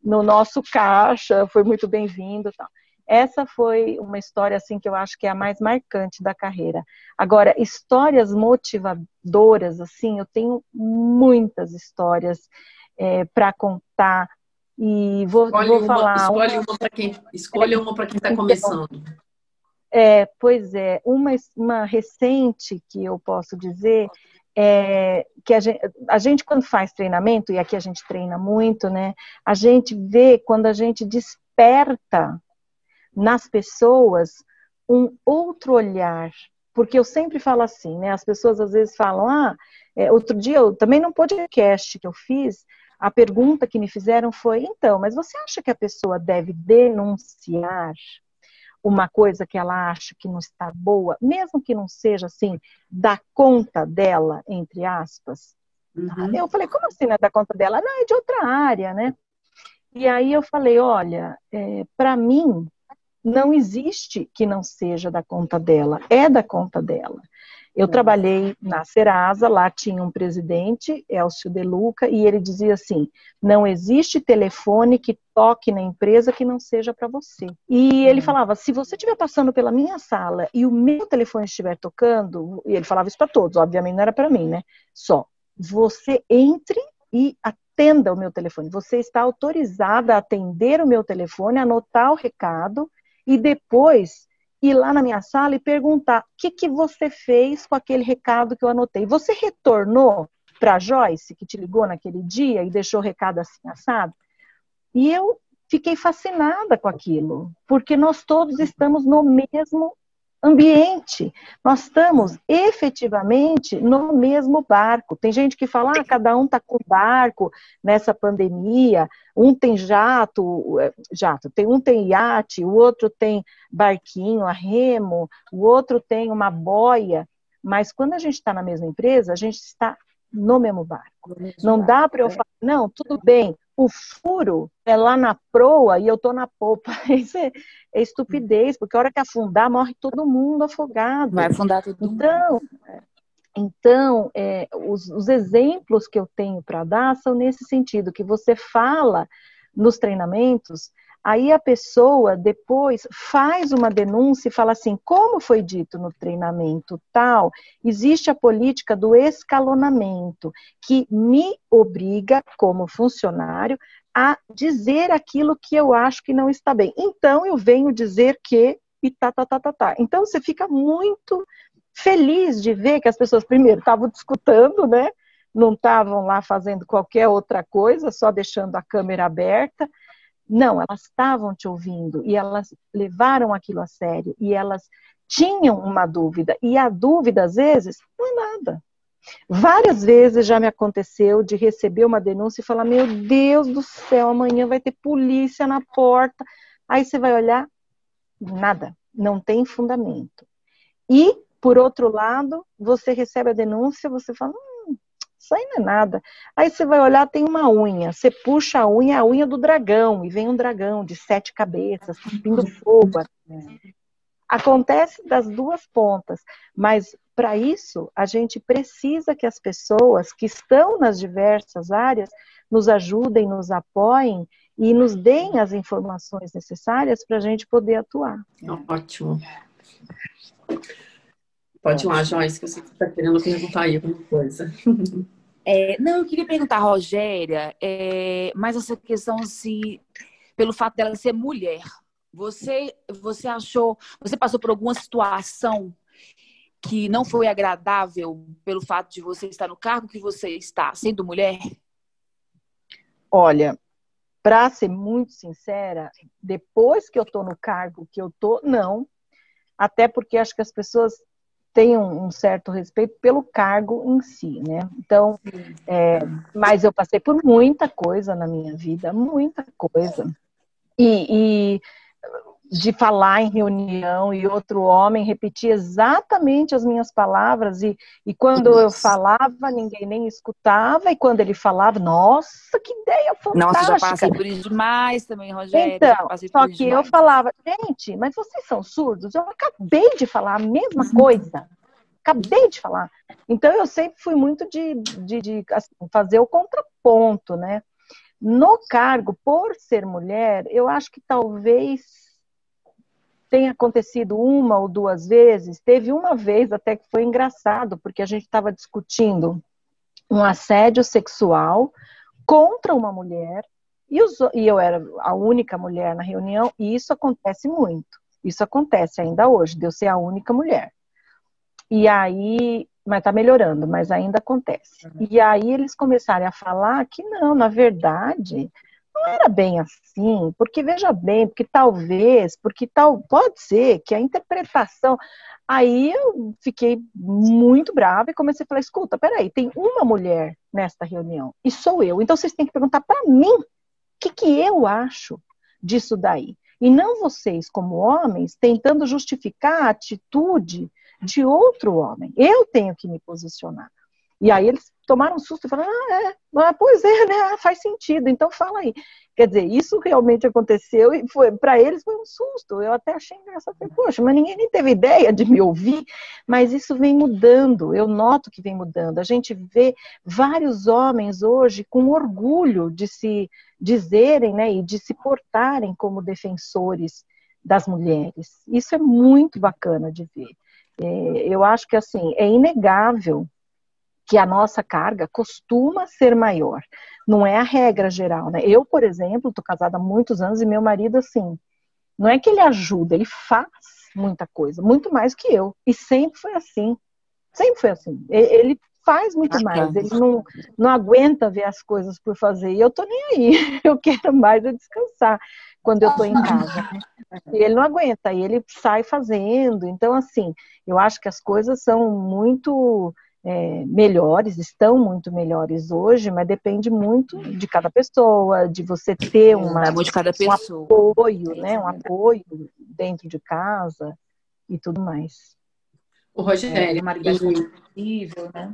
no nosso caixa, foi muito bem-vindo, tal. Essa foi uma história assim que eu acho que é a mais marcante da carreira. Agora, histórias motivadoras, assim, eu tenho muitas histórias é, para contar e vou, escolhe vou falar. escolhe uma para quem escolhe uma para quem está começando. É, pois é, uma, uma recente que eu posso dizer é que a gente, a gente, quando faz treinamento, e aqui a gente treina muito, né? A gente vê quando a gente desperta nas pessoas um outro olhar. Porque eu sempre falo assim, né? As pessoas às vezes falam, ah, é, outro dia, eu também num podcast que eu fiz, a pergunta que me fizeram foi, então, mas você acha que a pessoa deve denunciar uma coisa que ela acha que não está boa, mesmo que não seja assim, da conta dela, entre aspas? Uhum. Eu falei, como assim não é da conta dela? Não, é de outra área, né? E aí eu falei, olha, é, para mim, não existe que não seja da conta dela, é da conta dela. Eu trabalhei na Serasa, lá tinha um presidente, Elcio De Luca, e ele dizia assim: não existe telefone que toque na empresa que não seja para você. E ele falava: se você estiver passando pela minha sala e o meu telefone estiver tocando, e ele falava isso para todos, obviamente não era para mim, né? Só você entre e atenda o meu telefone. Você está autorizada a atender o meu telefone, anotar o recado e depois ir lá na minha sala e perguntar o que, que você fez com aquele recado que eu anotei. Você retornou para Joyce, que te ligou naquele dia e deixou o recado assim assado? E eu fiquei fascinada com aquilo, porque nós todos estamos no mesmo ambiente. Nós estamos efetivamente no mesmo barco. Tem gente que fala, ah, cada um está com barco nessa pandemia, um tem jato, é, jato, tem um tem iate, o outro tem barquinho a remo, o outro tem uma boia. Mas quando a gente está na mesma empresa, a gente está no mesmo barco. No mesmo não barco, dá para eu é. falar, não, tudo bem, o furo é lá na proa e eu tô na polpa. Isso é, é, estupidez, porque a hora que afundar, morre todo mundo afogado. Vai afundar todo então, mundo. Então, é, os, os exemplos que eu tenho para dar são nesse sentido, que você fala nos treinamentos Aí a pessoa depois faz uma denúncia e fala assim: como foi dito no treinamento tal, existe a política do escalonamento, que me obriga, como funcionário, a dizer aquilo que eu acho que não está bem. Então eu venho dizer que e tá, tá, tá, tá, tá. Então você fica muito feliz de ver que as pessoas, primeiro, estavam discutindo, né? Não estavam lá fazendo qualquer outra coisa, só deixando a câmera aberta. Não, elas estavam te ouvindo e elas levaram aquilo a sério e elas tinham uma dúvida. E a dúvida, às vezes, não é nada. Várias vezes já me aconteceu de receber uma denúncia e falar: Meu Deus do céu, amanhã vai ter polícia na porta. Aí você vai olhar, nada, não tem fundamento. E, por outro lado, você recebe a denúncia, você fala: hum, isso aí não é nada. Aí você vai olhar, tem uma unha. Você puxa a unha, é a unha do dragão, e vem um dragão de sete cabeças, cuspindo fogo. Acontece das duas pontas, mas para isso a gente precisa que as pessoas que estão nas diversas áreas nos ajudem, nos apoiem e nos deem as informações necessárias para a gente poder atuar. Ótimo. Pode ir lá, Joyce, que você está querendo perguntar aí alguma coisa. É, não, eu queria perguntar, Rogéria, é, mas essa questão, assim, pelo fato dela ser mulher, você, você achou, você passou por alguma situação que não foi agradável pelo fato de você estar no cargo que você está, sendo mulher? Olha, para ser muito sincera, depois que eu estou no cargo que eu estou, não. Até porque acho que as pessoas tem um, um, certo respeito pelo cargo em si, né? Então, é, mas eu passei por muita coisa na minha vida, muita coisa. E, e, de falar em reunião e outro homem repetir exatamente as minhas palavras e, e quando eu falava ninguém nem escutava e quando ele falava, nossa, que ideia fantástica. Nossa, já passei por isso demais também, Rogério. Então, só que demais. eu falava, gente, mas vocês são surdos? Eu acabei de falar a mesma coisa. Acabei de falar. Então eu sempre fui muito de, de, de assim, fazer o contraponto, né? No cargo, por ser mulher, eu acho que talvez tem acontecido uma ou duas vezes. Teve uma vez até que foi engraçado, porque a gente estava discutindo um assédio sexual contra uma mulher, e, os, e, eu era a única mulher na reunião, e isso acontece muito. Isso acontece ainda hoje, de eu ser a única mulher. E aí, mas está melhorando, mas ainda acontece. Uhum. E aí eles começaram a falar que não, na verdade, não era bem assim, porque veja bem, porque talvez, porque tal, pode ser que a interpretação. Aí eu fiquei muito brava e comecei a falar: escuta, peraí, tem uma mulher nesta reunião e sou eu, então vocês têm que perguntar para mim o que, que eu acho disso daí. E não vocês, como homens, tentando justificar a atitude de outro homem. Eu tenho que me posicionar. E aí eles tomaram um susto e falaram, ah, é, ah, pois é, né, ah, faz sentido, então fala aí. Quer dizer, isso realmente aconteceu e foi para eles foi um susto. Eu até achei engraçado, poxa, mas ninguém nem teve ideia de me ouvir, mas isso vem mudando. Eu noto que vem mudando. A gente vê vários homens hoje com orgulho de se dizerem, né, e de se portarem como defensores das mulheres. Isso é muito bacana de ver. É, eu acho que assim é inegável que a nossa carga costuma ser maior. Não é a regra geral, né? Eu, por exemplo, estou casada há muitos anos e meu marido, assim, não é que ele ajuda, ele faz muita coisa, muito mais que eu. E sempre foi assim. Sempre foi assim. Ele faz muito mais, ele não, não aguenta ver as coisas por fazer. E eu tô nem aí. Eu quero mais é descansar quando eu tô em casa. Né? E ele não aguenta, e ele sai fazendo. Então, assim, eu acho que as coisas são muito é, melhores, estão muito melhores hoje, mas depende muito de cada pessoa, de você ter uma, de cada pessoa. um apoio, né? Um apoio dentro de casa e tudo mais. O Rogério, é, uma possível, né?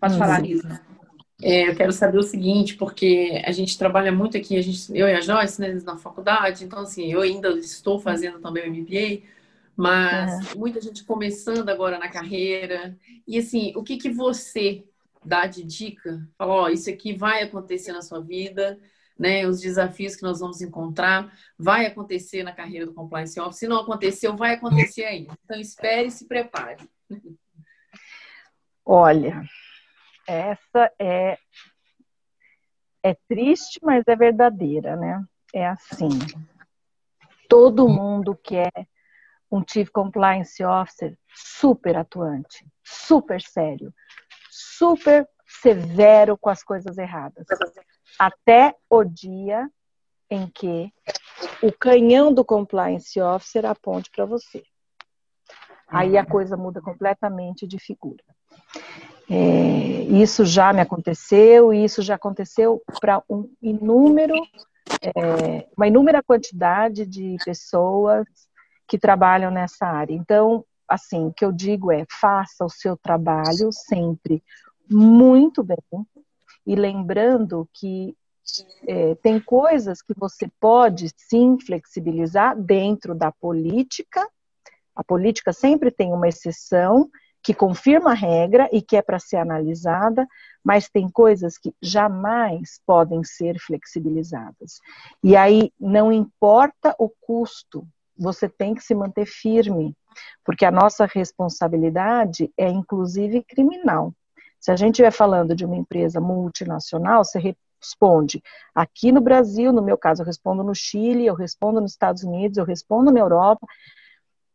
Pode falar, Lisa. É, eu quero saber o seguinte, porque a gente trabalha muito aqui, a gente, eu e a Joyce, né, na faculdade, então assim, eu ainda estou fazendo também o MBA, mas muita gente começando agora na carreira. E assim, o que, que você dá de dica? Fala, ó, isso aqui vai acontecer na sua vida, né? Os desafios que nós vamos encontrar, vai acontecer na carreira do Compliance Officer. Se não aconteceu, vai acontecer aí. Então, espere e se prepare. Olha, essa é é triste, mas é verdadeira, né? É assim. Todo mundo quer um Chief Compliance Officer super atuante, super sério, super severo com as coisas erradas. Até o dia em que o canhão do Compliance Officer aponte para você. Aí a coisa muda completamente de figura. É, isso já me aconteceu e isso já aconteceu para um inúmero, é, uma inúmera quantidade de pessoas que trabalham nessa área. Então, assim, o que eu digo é: faça o seu trabalho sempre muito bem e lembrando que é, tem coisas que você pode sim flexibilizar dentro da política. A política sempre tem uma exceção que confirma a regra e que é para ser analisada, mas tem coisas que jamais podem ser flexibilizadas. E aí não importa o custo, você tem que se manter firme, porque a nossa responsabilidade é inclusive criminal. Se a gente estiver falando de uma empresa multinacional, você responde aqui no Brasil, no meu caso, eu respondo no Chile, eu respondo nos Estados Unidos, eu respondo na Europa.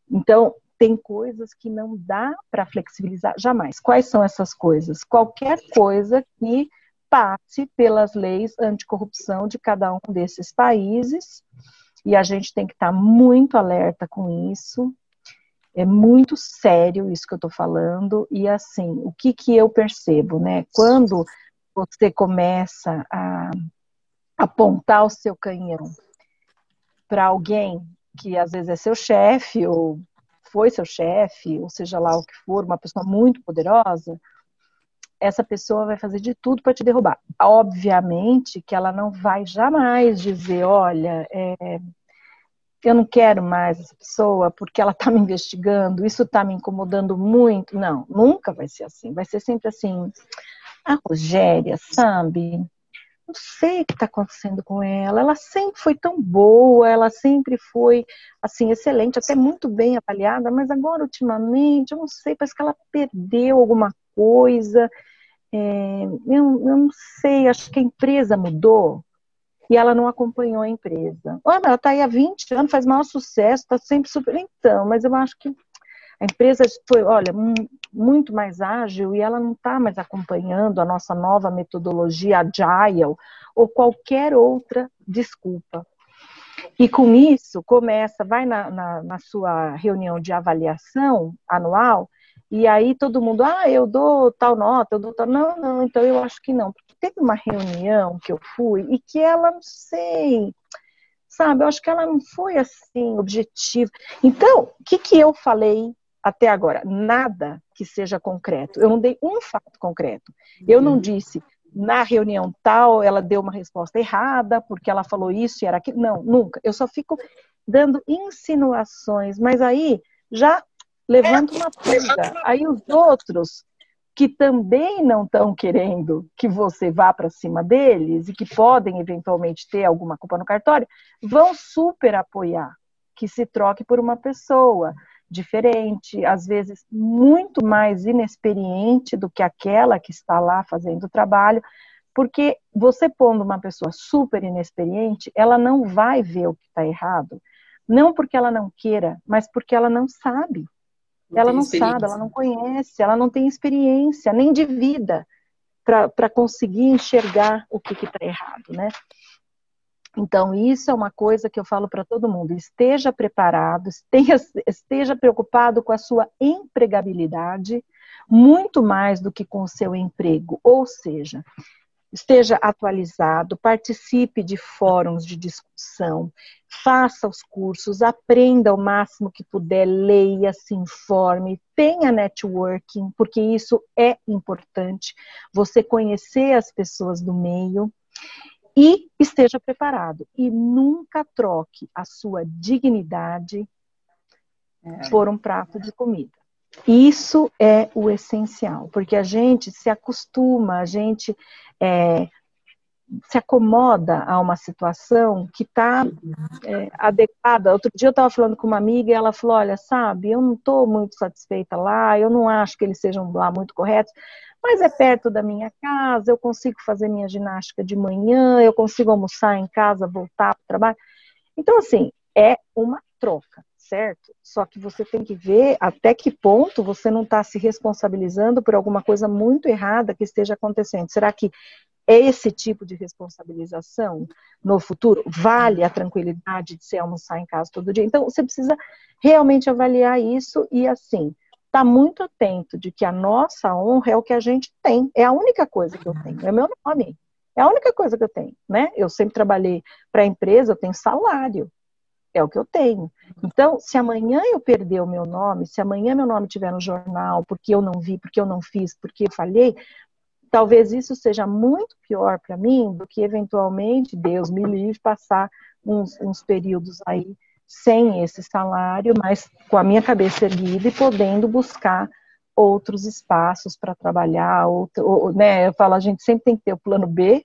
Então, tem coisas que não dá para flexibilizar jamais. Quais são essas coisas? Qualquer coisa que passe pelas leis anticorrupção de cada um desses países e a gente tem que estar tá muito alerta com isso. É muito sério isso que eu estou falando. E assim, o que, que eu percebo, né? Quando você começa a apontar o seu canhão para alguém que às vezes é seu chefe ou foi seu chefe, ou seja lá o que for, uma pessoa muito poderosa, essa pessoa vai fazer de tudo para te derrubar. Obviamente que ela não vai jamais dizer, olha, é, eu não quero mais essa pessoa porque ela está me investigando, isso está me incomodando muito. Não, nunca vai ser assim. Vai ser sempre assim. A Rogéria, sabe? Não sei o que está acontecendo com ela. Ela sempre foi tão boa, ela sempre foi assim excelente, até muito bem avaliada, mas agora ultimamente eu não sei, parece que ela perdeu alguma coisa. É, eu, eu não sei, acho que a empresa mudou e ela não acompanhou a empresa. Olha, ela está aí há 20 anos, faz maior sucesso, está sempre super. Então, mas eu acho que a empresa foi, olha, muito mais ágil e ela não está mais acompanhando a nossa nova metodologia agile ou qualquer outra desculpa. E com isso, começa, vai na, na, na sua reunião de avaliação anual e aí todo mundo, ah, eu dou tal nota, eu dou tal. Não, não, então eu acho que não. Porque teve uma reunião que eu fui e que ela, não sei, sabe, eu acho que ela não foi assim, objetiva. Então, o que, que eu falei até agora nada que seja concreto. Eu não dei um fato concreto. Eu não uhum. disse na reunião tal ela deu uma resposta errada porque ela falou isso e era aquilo. Não, nunca. Eu só fico dando insinuações, mas aí já levanta uma pulga. Aí os outros que também não estão querendo que você vá para cima deles e que podem eventualmente ter alguma culpa no cartório, vão super apoiar que se troque por uma pessoa diferente, às vezes muito mais inexperiente do que aquela que está lá fazendo o trabalho, porque você pondo uma pessoa super inexperiente, ela não vai ver o que está errado, não porque ela não queira, mas porque ela não sabe. Não ela não sabe, ela não conhece, ela não tem experiência, nem de vida, para conseguir enxergar o que está errado, né? Então, isso é uma coisa que eu falo para todo mundo: esteja preparado, esteja, esteja, preocupado com a sua empregabilidade, muito mais do que com o seu emprego. Ou seja, esteja atualizado, participe de fóruns de discussão, faça os cursos, aprenda o máximo que puder, leia, se informe, tenha networking, porque isso é importante, você conhecer as pessoas do meio e esteja preparado. E nunca troque a sua dignidade é. por um prato de comida. Isso é o essencial, porque a gente se acostuma, a gente é, se acomoda a uma situação que está é, adequada. Outro dia eu estava falando com uma amiga e ela falou: Olha, sabe, eu não estou muito satisfeita lá, eu não acho que eles sejam lá muito corretos, mas é perto da minha casa, eu consigo fazer minha ginástica de manhã, eu consigo almoçar em casa, voltar para o trabalho. Então, assim, é uma troca, certo? Só que você tem que ver até que ponto você não está se responsabilizando por alguma coisa muito errada que esteja acontecendo. Será que é esse tipo de responsabilização no futuro vale a tranquilidade de se almoçar em casa todo dia? Então, você precisa realmente avaliar isso e, assim, estar tá muito atento de que a nossa honra é o que a gente tem. É a única coisa que eu tenho, é meu nome. É a única coisa que eu tenho, né? Eu sempre trabalhei para a empresa, eu tenho salário. É o que eu tenho. Então, se amanhã eu perder o meu nome, se amanhã meu nome estiver no jornal, porque eu não vi, porque eu não fiz, porque eu falhei, talvez isso seja muito pior para mim do que eventualmente, Deus me livre, passar uns, uns períodos aí sem esse salário, mas com a minha cabeça erguida e podendo buscar outros espaços para trabalhar, outro, ou, né? Eu falo, a gente sempre tem que ter o plano B,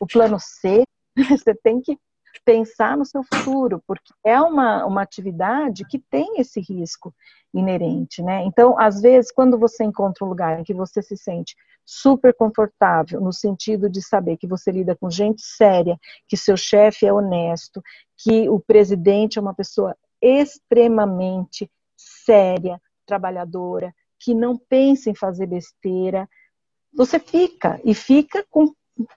o plano C, você tem que pensar no seu futuro, porque é uma, uma atividade que tem esse risco inerente, né? Então, às vezes, quando você encontra um lugar em que você se sente super confortável, no sentido de saber que você lida com gente séria, que seu chefe é honesto, que o presidente é uma pessoa extremamente séria, trabalhadora, que não pensa em fazer besteira, você fica e fica com,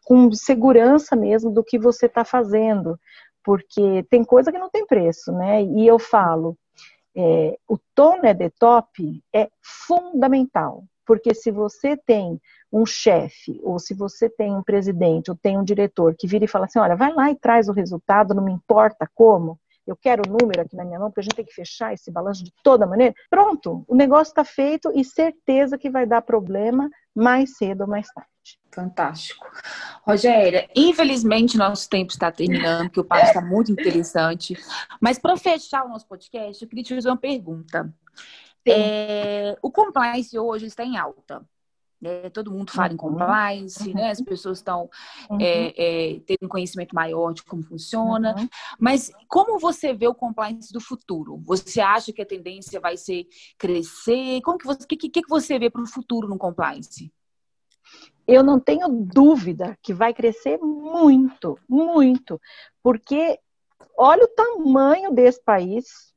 com segurança mesmo do que você está fazendo, porque tem coisa que não tem preço, né? E eu falo, é, o tom é de top é fundamental, porque se você tem um chefe, ou se você tem um presidente, ou tem um diretor que vira e fala assim, olha, vai lá e traz o resultado, não me importa como, eu quero o número aqui na minha mão, porque a gente tem que fechar esse balanço de toda maneira. Pronto, o negócio está feito e certeza que vai dar problema mais cedo ou mais tarde. Fantástico. Rogéria, infelizmente nosso tempo está terminando, porque o papo está muito interessante. Mas para fechar o nosso podcast, eu queria te fazer uma pergunta. É, o compliance hoje está em alta. Né? Todo mundo fala em uhum. compliance, uhum. né? As pessoas estão uhum. é, é, tendo um conhecimento maior de como funciona. Uhum. Mas como você vê o compliance do futuro? Você acha que a tendência vai ser crescer? Como que você, que, que, que você vê para o futuro no compliance? Eu não tenho dúvida que vai crescer muito, muito, porque olha o tamanho desse país,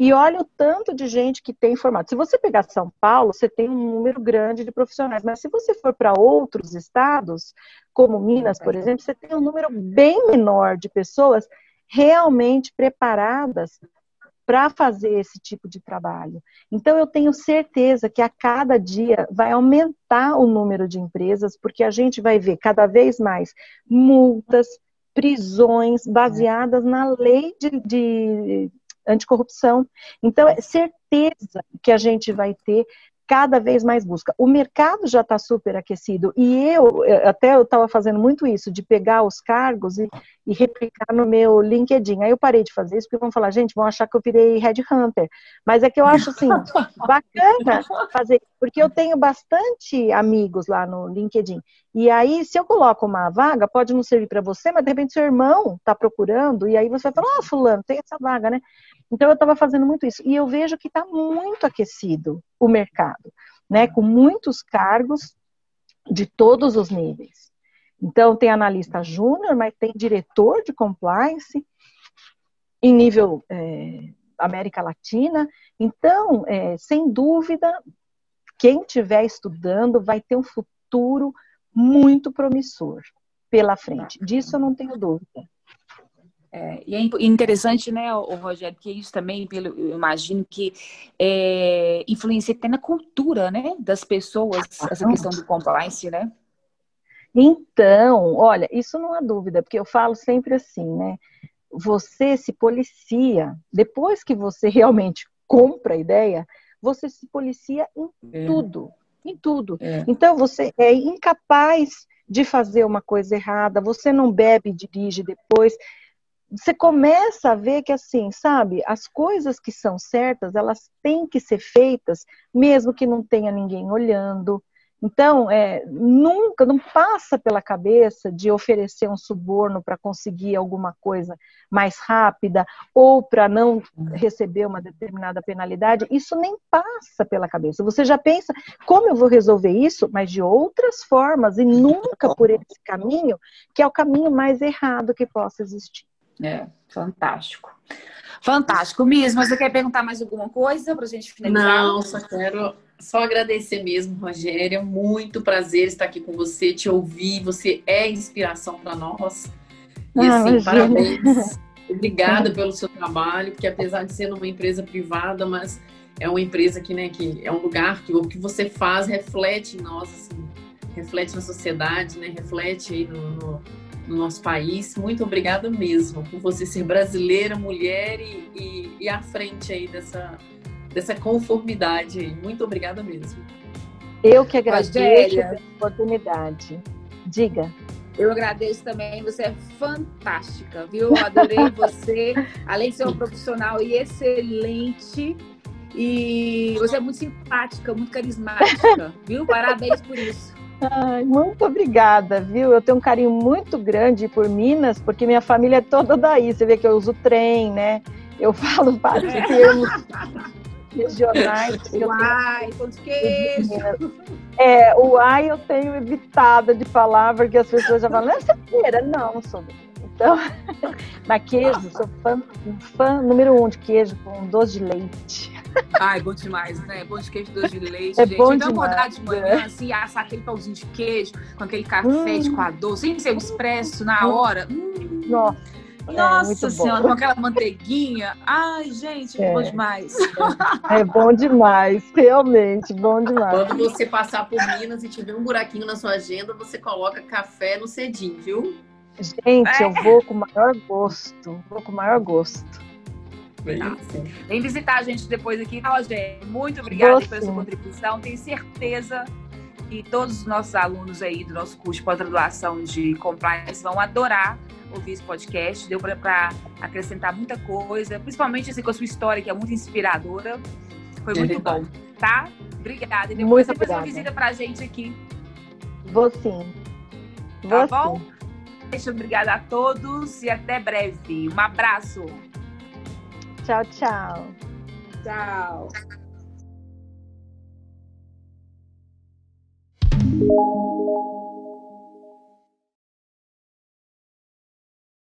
e olha o tanto de gente que tem formado. Se você pegar São Paulo, você tem um número grande de profissionais, mas se você for para outros estados, como Minas, por exemplo, você tem um número bem menor de pessoas realmente preparadas para fazer esse tipo de trabalho. Então, eu tenho certeza que a cada dia vai aumentar o número de empresas, porque a gente vai ver cada vez mais multas, prisões baseadas na lei de, de anticorrupção. Então, é certeza que a gente vai ter cada vez mais busca. O mercado já está super aquecido e eu até eu estava fazendo muito isso de pegar os cargos e, e, replicar no meu LinkedIn. Aí eu parei de fazer isso porque vão falar, gente, vão achar que eu virei headhunter. Mas é que eu acho assim bacana fazer, porque eu tenho bastante amigos lá no LinkedIn. E aí, se eu coloco uma vaga, pode não servir para você, mas de repente seu irmão está procurando e aí você vai falar, ah, fulano, tem essa vaga, né? Então eu estava fazendo muito isso. E eu vejo que está muito aquecido o mercado, né? Com muitos cargos de todos os níveis. Então tem analista júnior, mas tem diretor de compliance em nível é, América Latina. Então, é, sem dúvida, quem estiver estudando vai ter um futuro muito promissor pela frente. Disso eu não tenho dúvida. É, e é interessante, né, o Rogério, que isso também, pelo, eu imagino que é, influencia até na cultura, né, das pessoas, essa questão do compliance, né? Então, olha, isso não há dúvida, porque eu falo sempre assim, né? Você se policia, depois que você realmente compra a ideia, você se policia em é. tudo, em tudo. É. Então, você é incapaz de fazer uma coisa errada, você não bebe e dirige depois você começa a ver que assim, sabe, as coisas que são certas, elas têm que ser feitas, mesmo que não tenha ninguém olhando. Então, é, nunca, não passa pela cabeça de oferecer um suborno para conseguir alguma coisa mais rápida ou para não receber uma determinada penalidade. Isso nem passa pela cabeça. Você já pensa, como eu vou resolver isso? Mas de outras formas e nunca por esse caminho, que é o caminho mais errado que possa existir. É, fantástico. Fantástico. Miss, mas você quer perguntar mais alguma coisa para a gente finalizar? Não, só quero só agradecer mesmo, Rogéria. Muito prazer estar aqui com você, te ouvir. Você é inspiração para nós. E ah, assim, parabéns. Obrigada pelo seu trabalho, porque apesar de ser numa empresa privada, mas é uma empresa que, né, que é um lugar que o que você faz reflete em nós, assim, reflete na sociedade, né, reflete aí no, no no nosso país. Muito obrigada mesmo por você ser brasileira, mulher e, e, e à frente aí dessa, dessa conformidade aí. Muito obrigada mesmo. Eu que agradeço a oportunidade. Diga. Eu agradeço também, você é fantástica, viu? Adorei você, além de ser uma profissional e excelente. E você é muito simpática, muito carismática, viu? Parabéns por isso. Ai, muito obrigada, viu? Eu tenho um carinho muito grande por Minas, porque minha família é toda daí. Você vê que eu uso trem, né? Eu falo vários é. termos regionais. Uai, pão de queijo. É, o ai eu tenho evitado de falar, porque as pessoas já falam, essa feira? Não, não sou. Então, mas queijo, sou fã, fã número um de queijo com doce de leite. Ai, bom demais, né? Bom de queijo, doce de leite, é gente. Bom então, acordar de manhã, é. assim, assar aquele pãozinho de queijo, com aquele café hum. de coador, sem ser o expresso na hum. hora. Hum. Nossa. Nossa é, Senhora, com aquela manteiguinha. Ai, gente, é, bom demais. É, é, bom demais, realmente, bom demais. Quando você passar por Minas e tiver um buraquinho na sua agenda, você coloca café no cedim, viu? Gente, eu vou com o maior gosto. Vou com o maior gosto. Tá. Vem visitar a gente depois aqui, Rogério? Muito obrigada pela sua contribuição. Tenho certeza que todos os nossos alunos aí do nosso curso de pós-graduação de compliance vão adorar ouvir esse podcast. Deu para acrescentar muita coisa, principalmente assim, com a sua história, que é muito inspiradora. Foi muito é bom, tá? Obrigada. E depois muito você faz uma visita pra gente aqui. Vou sim. Tá Vou tá bom? Sim. Obrigada a todos e até breve. Um abraço. Tchau, tchau. Tchau.